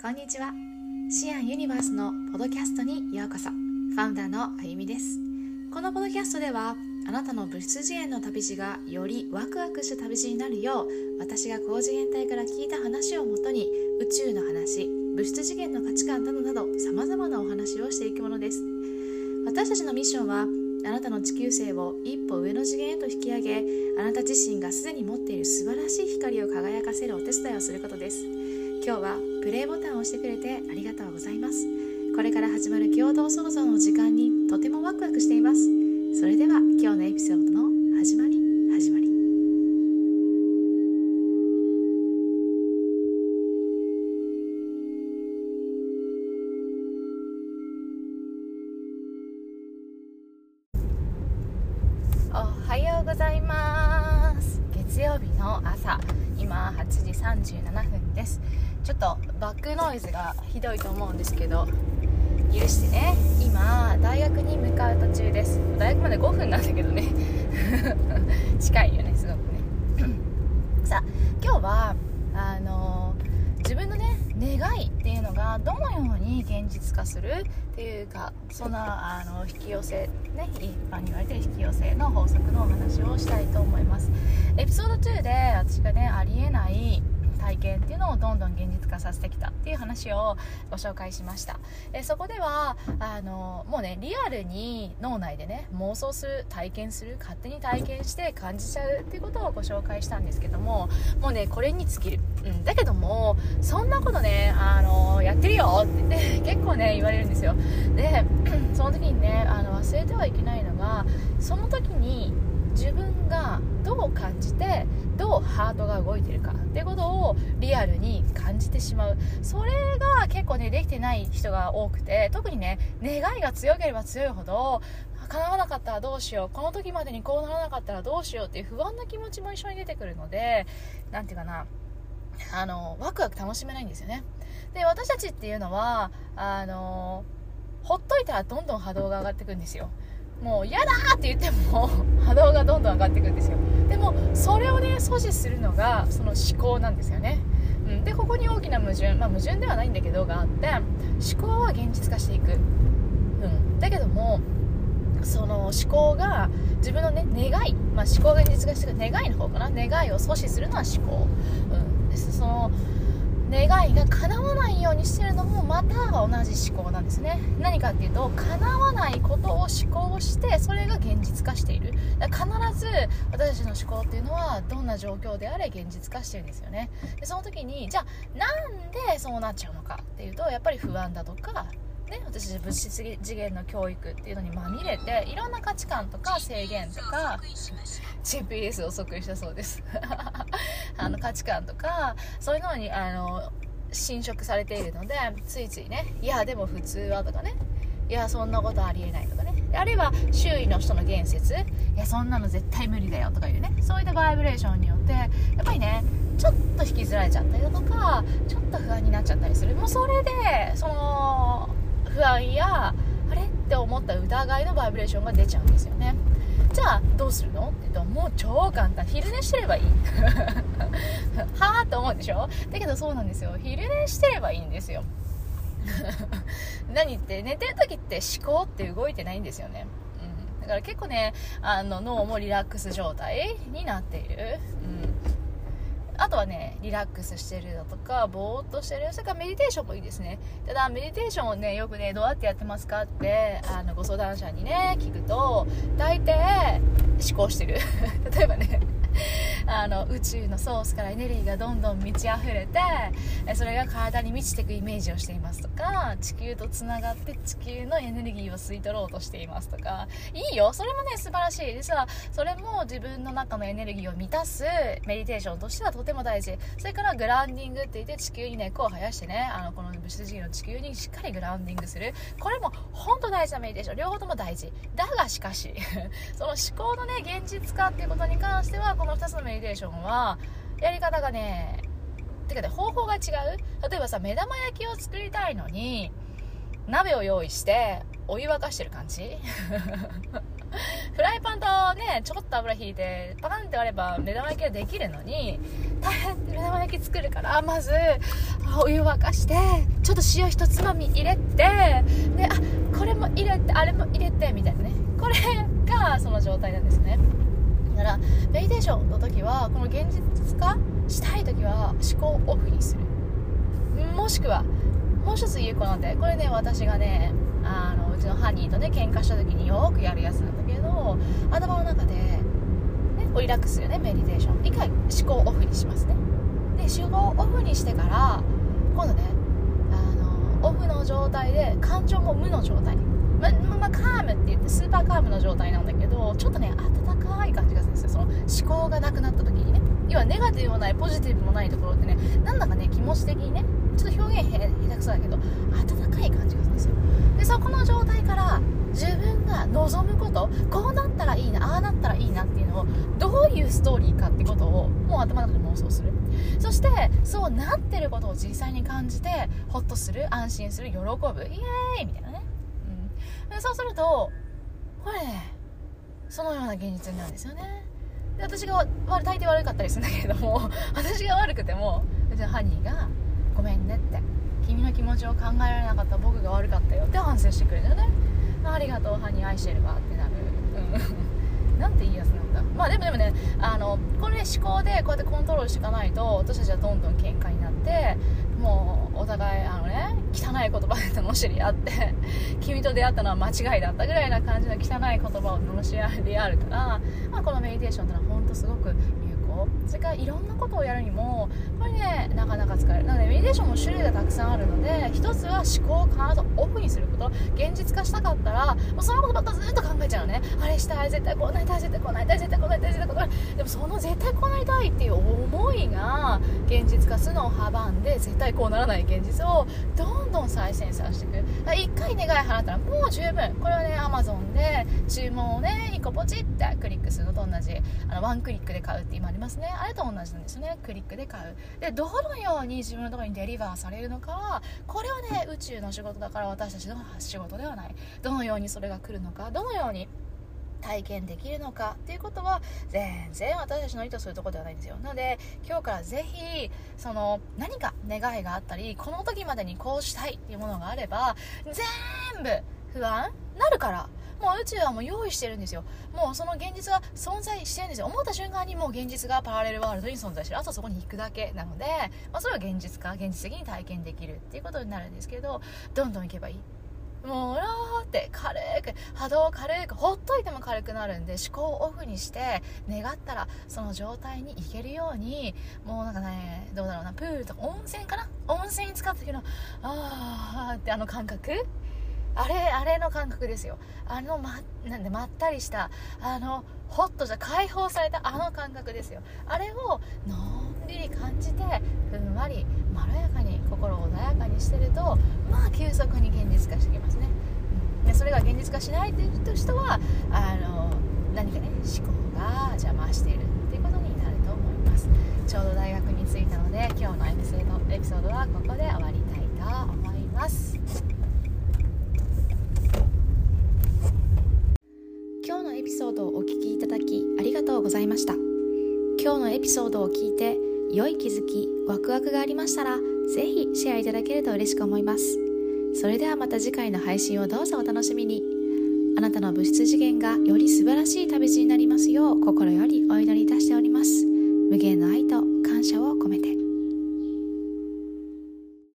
こんにちは。シアンユニバースのポドキャストにようこそ。ファウンダーのあゆみです。このポドキャストではあなたの物質次元の旅路がよりワクワクした旅路になるよう私が高次元体から聞いた話をもとに宇宙の話物質次元の価値観などなど様々なお話をしていくものです。私たちのミッションはあなたの地球星を一歩上の次元へと引き上げあなた自身がすでに持っている素晴らしい光を輝かせるお手伝いをすることです。今日はプレイボタンを押してくれてありがとうございます。これから始まる共同創造の時間にとてもワクワクしています。それでは今日のエピソードの始まり始まり。おはようございます。月曜日の朝今8時37分です。ちょっとバックノイズがひどいと思うんですけど許してね。今大学に向かう途中です。大学まで5分なんだけどね。近いよねすごくね。さあ今日はあの自分のね願いっていうのがどのように現実化するっていうかそんなあの引き寄せね一般に言われてる引き寄せの法則のお話をしたいと思います。エピソード2で私がねありえない体験っていうのをどんどん現実化させてきたっていう話をご紹介しました。えそこではあのもうねリアルに脳内でね妄想する体験する勝手に体験して感じちゃうっていうことをご紹介したんですけどももうねこれに尽きる、うん、だけどもそんなことねあのやってるよって言って結構ね言われるんですよ。で その時にねあの忘れてはいけないのがその時に自分がどう感じてどうハートが動いてるかってことをリアルに感じてしまう。それが結構ねできてない人が多くて特にね願いが強ければ強いほど叶わなかったらどうしよう。この時までにこうならなかったらどうしようっていう不安な気持ちも一緒に出てくるので何て言うかなあのワクワク楽しめないんですよね。で私たちっていうのはあのほっといたらどんどん波動が上がっていくんですよ。もう嫌だって言っても 波動がどんどん上がっていくんですよ。でもそれをね阻止するのがその思考なんですよね、うん、でここに大きな矛盾まあ矛盾ではないんだけどがあって思考は現実化していく、うん、だけどもその思考が自分のね願い、まあ、思考が現実化していく願いの方かな。願いを阻止するのは思考、うん、です。その願いが叶わないようにしてるのもまた同じ思考なんですね。何かっていうと叶わないことを思考してそれが現実化している。必ず私たちの思考っていうのはどんな状況であれ現実化してるんですよね。でその時にじゃあなんでそうなっちゃうのかっていうとやっぱり不安だとかね、私物質次元の教育っていうのにまみれていろんな価値観とか制限とか GPS を即位したそうです。あの価値観とかそういうのにあの侵食されているのでついついねいやでも普通はとかねいやそんなことありえないとかねあるいは周囲の人の言説いやそんなの絶対無理だよとかいうねそういったバイブレーションによってやっぱりねちょっと引きずられちゃったりだとかちょっと不安になっちゃったりする。もうそれでその不安やあれって思った疑いのバイブレーションが出ちゃうんですよね。じゃあどうするの？って言うともう超簡単。昼寝してればいい。はあと思うでしょ？だけどそうなんですよ。昼寝してればいいんですよ。何って寝てる時って思考って動いてないんですよね、うん、だから結構ねあの脳もリラックス状態になっている、あとはね、リラックスしてるだとか、ぼーっとしてる。それからメディテーションもいいですね。ただ、メディテーションをね、よくね、どうやってやってますかって、あの、ご相談者にね、聞くと、大抵、思考してる。例えばね、あの宇宙のソースからエネルギーがどんどん満ち溢れてそれが体に満ちていくイメージをしていますとか地球とつながって地球のエネルギーを吸い取ろうとしていますとか。いいよ。それもね素晴らしい。実はそれも自分の中のエネルギーを満たすメディテーションとしてはとても大事。それからグラウンディングって言って地球に根っこを生やしてねあのこの物質次元の地球にしっかりグラウンディングする。これも本当大事なメディテーション。両方とも大事。だがしかし その思考のね現実化っていうことに関してはこの2つのメディテーションはやり方がねてかね方法が違う。例えばさ目玉焼きを作りたいのに鍋を用意してお湯沸かしてる感じ。フライパンとねちょこっと油引いてパカンって割れば目玉焼きができるのに大変目玉焼き作るからまずお湯沸かしてちょっと塩一つまみ入れてであこれも入れてあれも入れてみたいなね。これがその状態なんですね。だからメディテーションの時はこの現実化したい時は思考オフにする。もしくはもう一つ有効なんでこれね私がねあのうちのハニーとね喧嘩した時によくやるやつなんだけど頭の中で、ね、リラックスするねメディテーション一回思考オフにしますね。で思考オフにしてから今度ねあのオフの状態で感情も無の状態。ま、まあ、カームって言ってスーパーカームの状態なんだけどちょっとね温思考がなくなった時にね要はネガティブもないポジティブもないところってねなんだかね気持ち的にねちょっと表現下手くそだけど温かい感じがするんですよ。でそこの状態から自分が望むことこうなったらいいなああなったらいいなっていうのをどういうストーリーかってことをもう頭の中で妄想する。そしてそうなってることを実際に感じてホッとする安心する喜ぶイエーイみたいなね、うん、そうするとこれねそのような現実になるんですよね。で私が大抵悪かったりするんだけれども 私が悪くてもうちのハニーがごめんねって君の気持ちを考えられなかった僕が悪かったよって反省してくれるよね。ありがとうハニー愛してるわってなる。うん。なんていいやつなんだ。まあでもでもねあのこれね思考でこうやってコントロールしていかないと私たちはどんどん喧嘩になってもうお互いあのね汚い言葉で罵り合って 君と出会ったのは間違いだったぐらいな感じの汚い言葉を罵り合いあるから、まあ、このメディテーションってのは本当すごくそれからいろんなことをやるにもこれねなかなか使える。なのでメディテーションも種類がたくさんあるので一つは思考を必ずオフにすること。現実化したかったらもうそのことばっかずっと考えちゃうね。あれしたい絶対こうなりたい絶対こうなりたい絶対こうなりたい絶対こうなりたい。でもその絶対こうなりたいっていう思いが現実化するのを阻んで絶対こうならない現実をどんどん再生させていく。一回願い放ったらもう十分。これはねアマゾンで注文をね1個ポチってクリックするのと同じ。あのワンクリックで買うって今ありますね。あれと同じなんですよね。クリックで買う。でどのように自分のところにデリバーされるのかはこれはね宇宙の仕事だから私たちの仕事ではない。どのようにそれが来るのかどのように体験できるのかっていうことは全然私たちの意図するところではないんですよ。なので今日からぜひその何か願いがあったりこの時までにこうしたいっていうものがあれば全部不安なるからもう宇宙はもう用意してるんですよ。もうその現実は存在してるんですよ。思った瞬間にもう現実がパラレルワールドに存在してる。あとはそこに行くだけなので、まあ、それは現実か現実的に体験できるっていうことになるんですけどどんどん行けばいい。もうラーって軽く波動を軽くほっといても軽くなるんで思考をオフにして願ったらその状態に行けるようにもうなんかねどうだろうなプールとか温泉かな？温泉に使った時のあーってあの感覚？あれあれの感覚ですよ。あのまなんでまったりしたあのホッとした解放されたあの感覚ですよ。あれをのんびり感じてふんわりまろやかに心を穏やかにしてるとまあ急速に現実化してきますね、うん、でそれが現実化しないという人はあの何かね思考が邪魔しているっていうことになると思います。ちょうど大学に着いたので今日のエピソードエピソードはここで終わりたいと思います。ました。今日のエピソードを聞いて良い気づきワクワクがありましたら是非シェアいただけると嬉しく思います。それではまた次回の配信をどうぞお楽しみに。あなたの物質次元がより素晴らしい旅路になりますよう心よりお祈りいたしております。無限の愛と感謝を込めて。